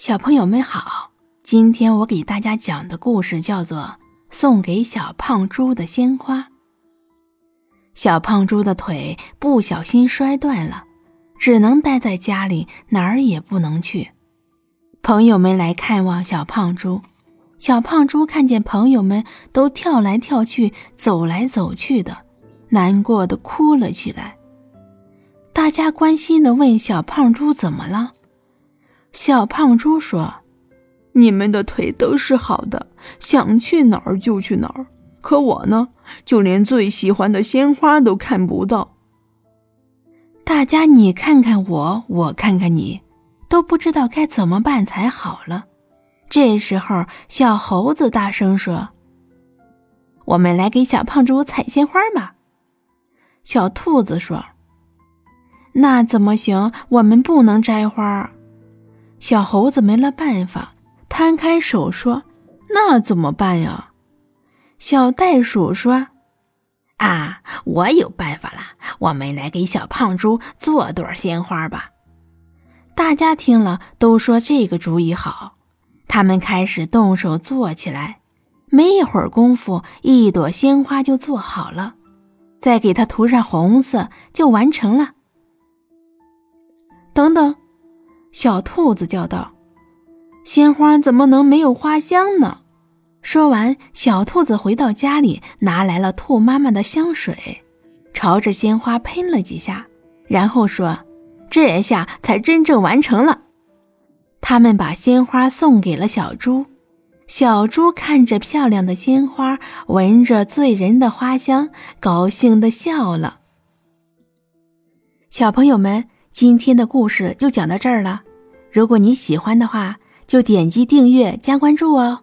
小朋友们好，今天我给大家讲的故事叫做《送给小胖猪的鲜花》。小胖猪的腿不小心摔断了，只能待在家里，哪儿也不能去。朋友们来看望小胖猪，小胖猪看见朋友们都跳来跳去、走来走去的，难过的哭了起来。大家关心的问小胖猪怎么了。小胖猪说：“你们的腿都是好的，想去哪儿就去哪儿。可我呢，就连最喜欢的鲜花都看不到。大家你看看我，我看看你，都不知道该怎么办才好了。”这时候，小猴子大声说：“我们来给小胖猪采鲜花吧。”小兔子说：“那怎么行？我们不能摘花。”小猴子没了办法，摊开手说：“那怎么办呀？”小袋鼠说：“啊，我有办法了，我们来给小胖猪做朵鲜花吧。”大家听了都说这个主意好，他们开始动手做起来。没一会儿功夫，一朵鲜花就做好了，再给它涂上红色，就完成了。等等。小兔子叫道：“鲜花怎么能没有花香呢？”说完，小兔子回到家里，拿来了兔妈妈的香水，朝着鲜花喷了几下，然后说：“这下才真正完成了。”他们把鲜花送给了小猪，小猪看着漂亮的鲜花，闻着醉人的花香，高兴地笑了。小朋友们。今天的故事就讲到这儿了，如果你喜欢的话，就点击订阅加关注哦。